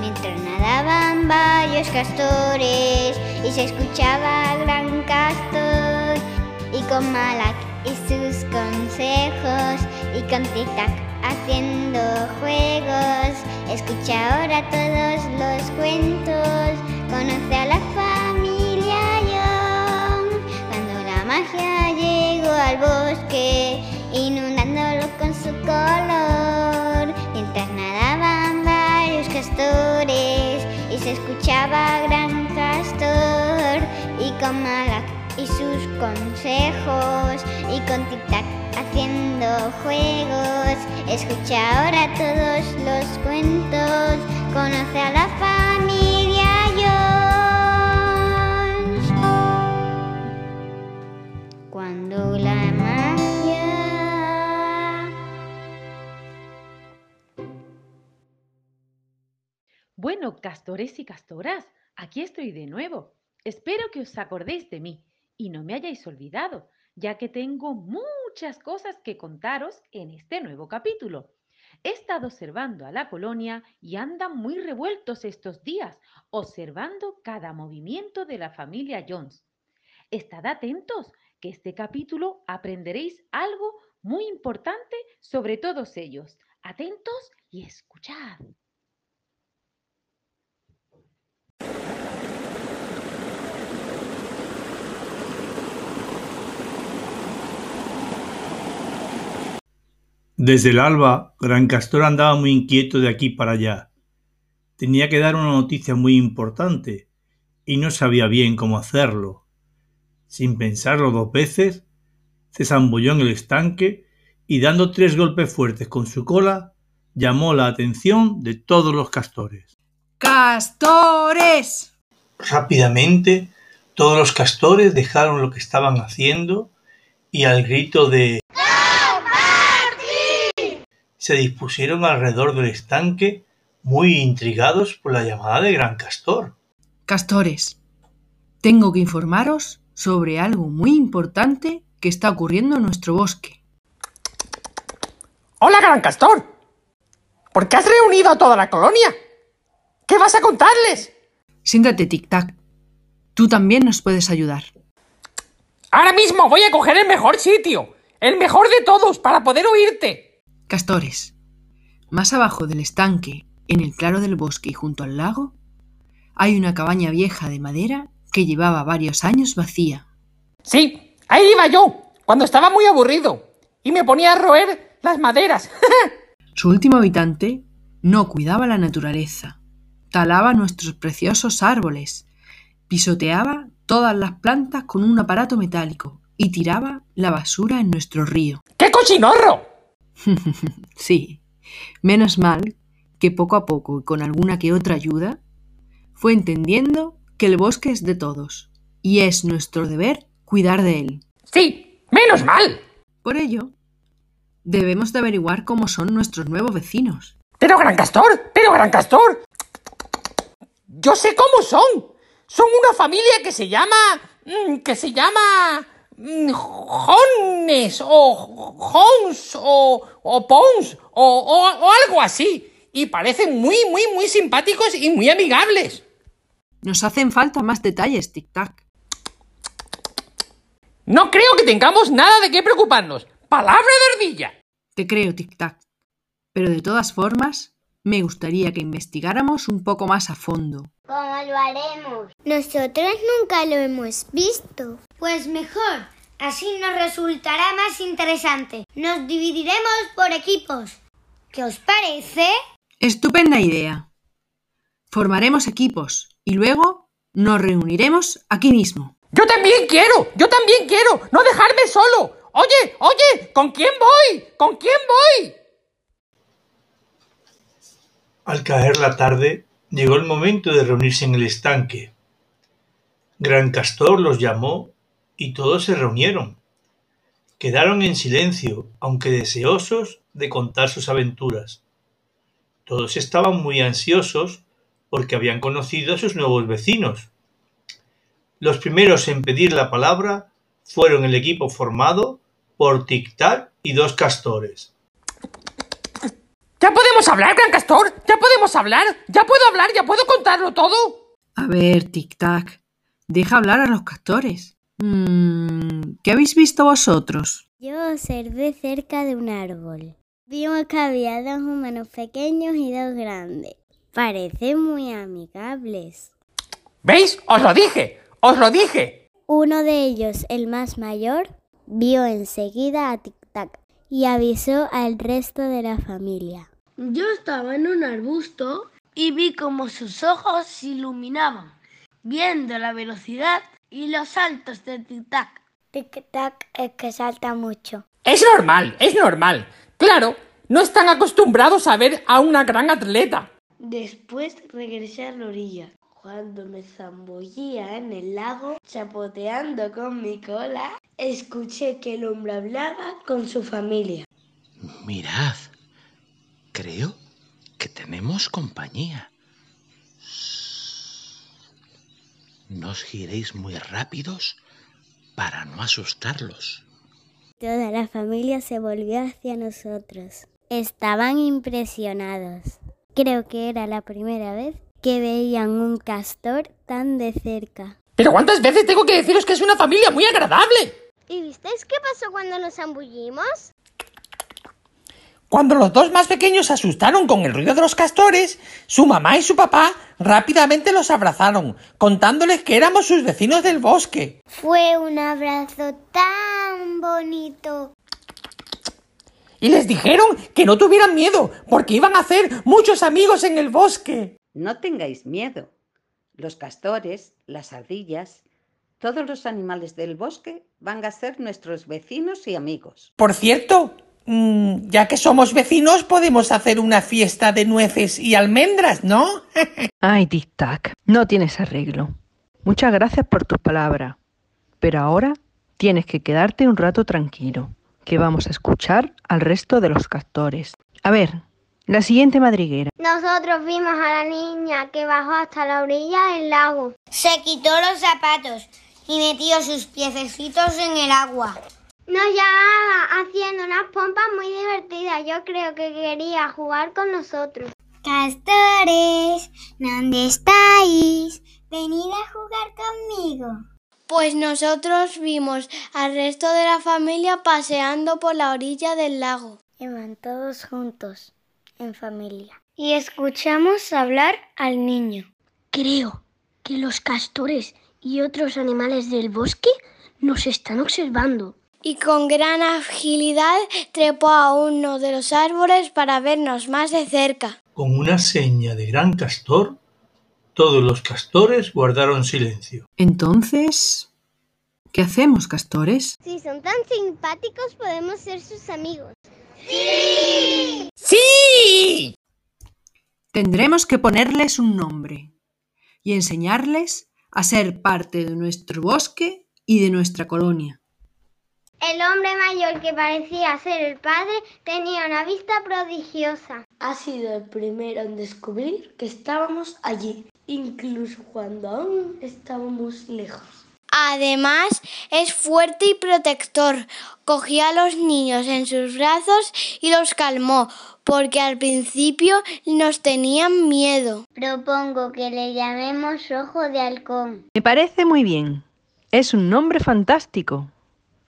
mientras nadaban varios castores y se escuchaba gran castor y con Malak y sus consejos y con tic haciendo juegos. Escucha ahora todos los cuentos, conoce a la familia Young. Cuando la magia llegó al bosque, inundándolo con su color, con y sus consejos y con tic haciendo juegos. Escucha ahora todos los cuentos, conoce a la familia Jones. Cuando la magia... Bueno, castores y castoras, aquí estoy de nuevo. Espero que os acordéis de mí y no me hayáis olvidado, ya que tengo muchas cosas que contaros en este nuevo capítulo. He estado observando a la colonia y andan muy revueltos estos días, observando cada movimiento de la familia Jones. Estad atentos, que este capítulo aprenderéis algo muy importante sobre todos ellos. Atentos y escuchad. Desde el alba, Gran Castor andaba muy inquieto de aquí para allá. Tenía que dar una noticia muy importante y no sabía bien cómo hacerlo. Sin pensarlo dos veces, se zambulló en el estanque y dando tres golpes fuertes con su cola, llamó la atención de todos los castores. ¡Castores! Rápidamente, todos los castores dejaron lo que estaban haciendo y al grito de se dispusieron alrededor del estanque, muy intrigados por la llamada de Gran Castor. Castores, tengo que informaros sobre algo muy importante que está ocurriendo en nuestro bosque. Hola, Gran Castor. ¿Por qué has reunido a toda la colonia? ¿Qué vas a contarles? Siéntate, Tic Tac. Tú también nos puedes ayudar. Ahora mismo voy a coger el mejor sitio, el mejor de todos, para poder oírte. Castores. Más abajo del estanque, en el claro del bosque y junto al lago, hay una cabaña vieja de madera que llevaba varios años vacía. Sí, ahí iba yo, cuando estaba muy aburrido, y me ponía a roer las maderas. Su último habitante no cuidaba la naturaleza, talaba nuestros preciosos árboles, pisoteaba todas las plantas con un aparato metálico y tiraba la basura en nuestro río. ¡Qué cochinorro! sí, menos mal que poco a poco y con alguna que otra ayuda, fue entendiendo que el bosque es de todos y es nuestro deber cuidar de él. Sí, menos mal. Por ello, debemos de averiguar cómo son nuestros nuevos vecinos. Pero Gran Castor, pero Gran Castor. Yo sé cómo son. Son una familia que se llama... Mm, que se llama... Jones o Jones o, o Pons o, o, algo así. Y parecen muy, muy, muy simpáticos y muy amigables. Nos hacen falta más detalles, Tic Tac. No creo que tengamos nada de qué preocuparnos. Palabra de ardilla. Te creo, Tic Tac. Pero de todas formas, me gustaría que investigáramos un poco más a fondo. ¿Cómo lo haremos? Nosotros nunca lo hemos visto. Pues mejor, así nos resultará más interesante. Nos dividiremos por equipos. ¿Qué os parece? Estupenda idea. Formaremos equipos y luego nos reuniremos aquí mismo. Yo también quiero, yo también quiero, no dejarme solo. Oye, oye, ¿con quién voy? ¿Con quién voy? Al caer la tarde, llegó el momento de reunirse en el estanque. Gran Castor los llamó y todos se reunieron. Quedaron en silencio, aunque deseosos de contar sus aventuras. Todos estaban muy ansiosos porque habían conocido a sus nuevos vecinos. Los primeros en pedir la palabra fueron el equipo formado por Tic Tac y dos castores. ¿Ya podemos hablar, Gran Castor? ¿Ya podemos hablar? ¿Ya puedo hablar? ¿Ya puedo contarlo todo? A ver, tic-tac, deja hablar a los castores. Mm, ¿Qué habéis visto vosotros? Yo observé cerca de un árbol. Vimos que había dos humanos pequeños y dos grandes. Parecen muy amigables. ¿Veis? Os lo dije. Os lo dije. Uno de ellos, el más mayor, vio enseguida a Tic Tac y avisó al resto de la familia. Yo estaba en un arbusto y vi como sus ojos se iluminaban, viendo la velocidad y los saltos de Tic Tac. Tic Tac es que salta mucho. Es normal, es normal. Claro, no están acostumbrados a ver a una gran atleta. Después regresé a la orilla. Cuando me zambullía en el lago, chapoteando con mi cola, escuché que el hombre hablaba con su familia. Mirad, creo que tenemos compañía. No os giréis muy rápidos para no asustarlos. Toda la familia se volvió hacia nosotros. Estaban impresionados. Creo que era la primera vez que veían un castor tan de cerca. Pero ¿cuántas veces tengo que deciros que es una familia muy agradable? ¿Y visteis qué pasó cuando nos zambullimos? Cuando los dos más pequeños se asustaron con el ruido de los castores, su mamá y su papá rápidamente los abrazaron, contándoles que éramos sus vecinos del bosque. Fue un abrazo tan bonito. Y les dijeron que no tuvieran miedo, porque iban a hacer muchos amigos en el bosque. No tengáis miedo. Los castores, las ardillas, todos los animales del bosque van a ser nuestros vecinos y amigos. Por cierto, mm, ya que somos vecinos, podemos hacer una fiesta de nueces y almendras, ¿no? Ay, Tic Tac, no tienes arreglo. Muchas gracias por tus palabras. Pero ahora tienes que quedarte un rato tranquilo, que vamos a escuchar al resto de los castores. A ver, la siguiente madriguera. Nosotros vimos a la niña que bajó hasta la orilla del lago. Se quitó los zapatos y metió sus piececitos en el agua. Nos llamaba haciendo unas pompas muy divertidas. Yo creo que quería jugar con nosotros. Castores, ¿dónde estáis? Venid a jugar conmigo. Pues nosotros vimos al resto de la familia paseando por la orilla del lago. Iban todos juntos, en familia. Y escuchamos hablar al niño. Creo que los castores y otros animales del bosque nos están observando. Y con gran agilidad trepó a uno de los árboles para vernos más de cerca. Con una seña de gran castor, todos los castores guardaron silencio. Entonces, ¿qué hacemos, castores? Si son tan simpáticos, podemos ser sus amigos. ¡Sí! Tendremos que ponerles un nombre y enseñarles a ser parte de nuestro bosque y de nuestra colonia. El hombre mayor que parecía ser el padre tenía una vista prodigiosa. Ha sido el primero en descubrir que estábamos allí, incluso cuando aún estábamos lejos. Además, es fuerte y protector. Cogió a los niños en sus brazos y los calmó, porque al principio nos tenían miedo. Propongo que le llamemos Ojo de Halcón. Me parece muy bien. Es un nombre fantástico.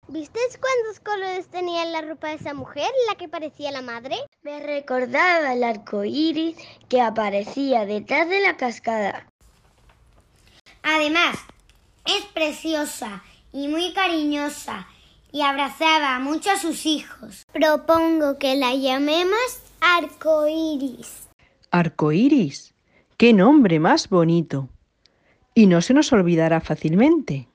¿Visteis cuántos colores tenía en la ropa de esa mujer, la que parecía la madre? Me recordaba el arco iris que aparecía detrás de la cascada. Además, es preciosa y muy cariñosa y abrazaba mucho a sus hijos. Propongo que la llamemos Arcoiris. Arcoíris. ¡Qué nombre más bonito! Y no se nos olvidará fácilmente.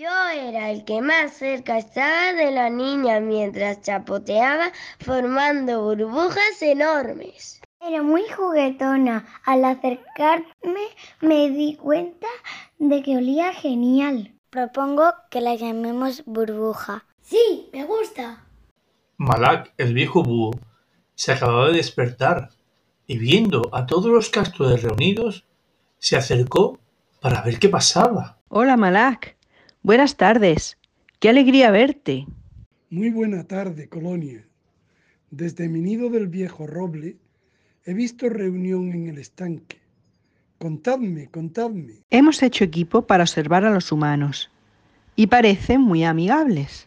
Yo era el que más cerca estaba de la niña mientras chapoteaba formando burbujas enormes. Era muy juguetona. Al acercarme me di cuenta de que olía genial. Propongo que la llamemos burbuja. Sí, me gusta. Malak, el viejo búho, se acababa de despertar y viendo a todos los castores reunidos, se acercó para ver qué pasaba. Hola, Malak. Buenas tardes. Qué alegría verte. Muy buena tarde, Colonia. Desde mi nido del viejo roble he visto reunión en el estanque. Contadme, contadme. Hemos hecho equipo para observar a los humanos y parecen muy amigables.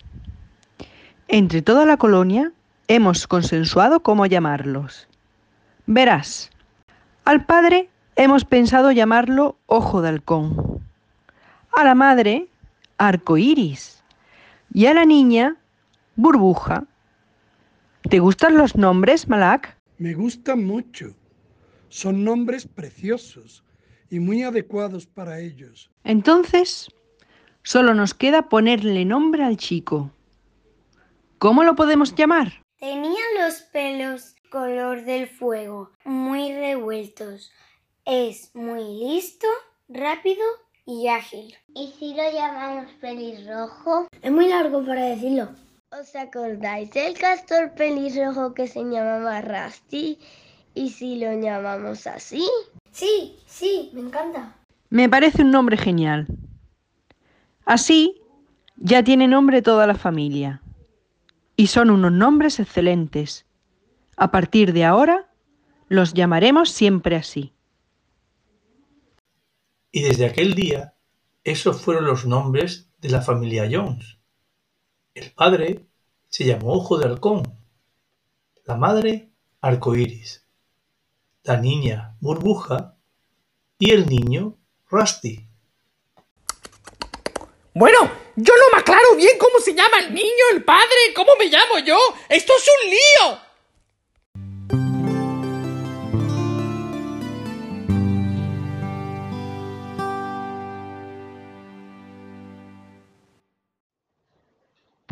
Entre toda la colonia hemos consensuado cómo llamarlos. Verás, al padre hemos pensado llamarlo Ojo de Halcón, a la madre Arco Iris y a la niña Burbuja. ¿Te gustan los nombres, Malak? Me gustan mucho. Son nombres preciosos y muy adecuados para ellos. Entonces, solo nos queda ponerle nombre al chico. ¿Cómo lo podemos llamar? Tenía los pelos color del fuego, muy revueltos. Es muy listo, rápido y ágil. ¿Y si lo llamamos pelirrojo? Es muy largo para decirlo. ¿Os acordáis del castor pelirrojo que se llamaba Rusty? ¿Y si lo llamamos así? Sí, sí, me encanta. Me parece un nombre genial. Así ya tiene nombre toda la familia. Y son unos nombres excelentes. A partir de ahora los llamaremos siempre así. Y desde aquel día, esos fueron los nombres de la familia Jones. El padre se llamó Ojo de Halcón, la madre Arcoíris, la niña Burbuja y el niño Rusty. Bueno, yo no me aclaro bien cómo se llama el niño, el padre, cómo me llamo yo. ¡Esto es un lío!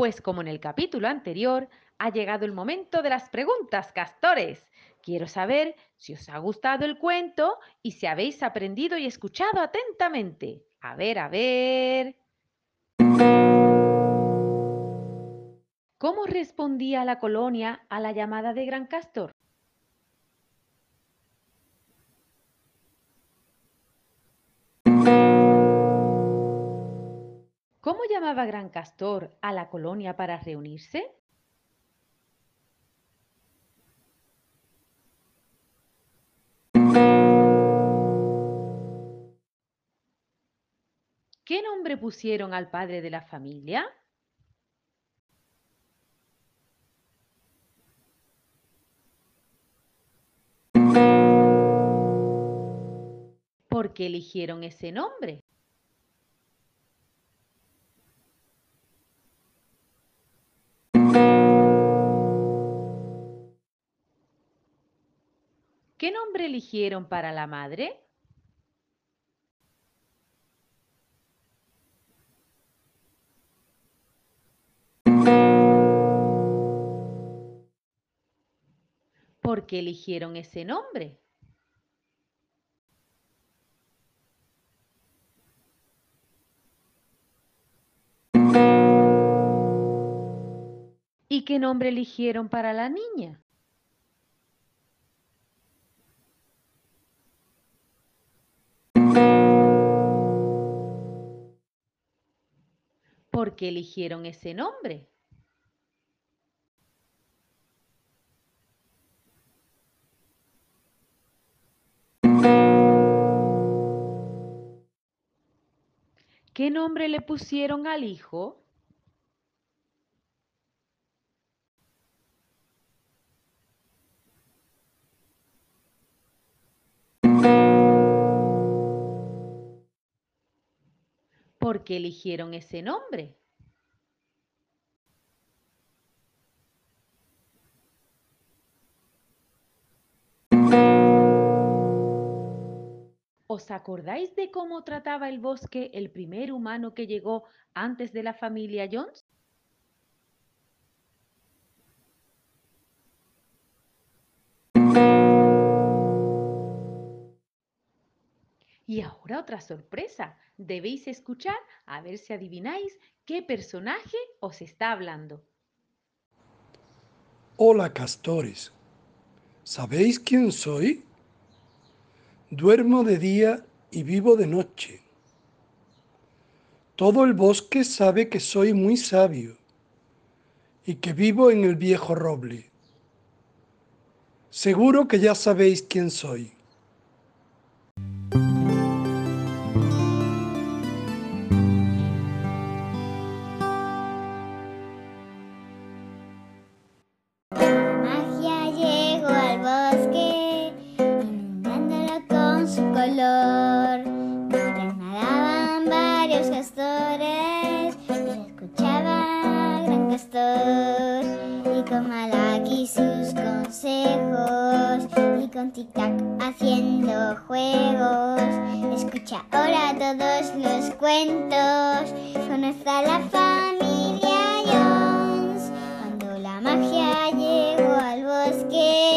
Pues como en el capítulo anterior, ha llegado el momento de las preguntas, castores. Quiero saber si os ha gustado el cuento y si habéis aprendido y escuchado atentamente. A ver, a ver. ¿Cómo respondía la colonia a la llamada de Gran Castor? ¿Cómo llamaba Gran Castor a la colonia para reunirse? ¿Qué nombre pusieron al padre de la familia? ¿Por qué eligieron ese nombre? ¿Qué nombre eligieron para la madre? ¿Por qué eligieron ese nombre? ¿Y qué nombre eligieron para la niña? ¿Por qué eligieron ese nombre? ¿Qué nombre le pusieron al hijo? ¿Por qué eligieron ese nombre? ¿Os acordáis de cómo trataba el bosque el primer humano que llegó antes de la familia Jones? Y ahora otra sorpresa. Debéis escuchar a ver si adivináis qué personaje os está hablando. Hola, castores. ¿Sabéis quién soy? Duermo de día y vivo de noche. Todo el bosque sabe que soy muy sabio y que vivo en el viejo roble. Seguro que ya sabéis quién soy. con Tic Tac haciendo juegos. Escucha ahora todos los cuentos. Conoce a la familia Jones. Cuando la magia llegó al bosque.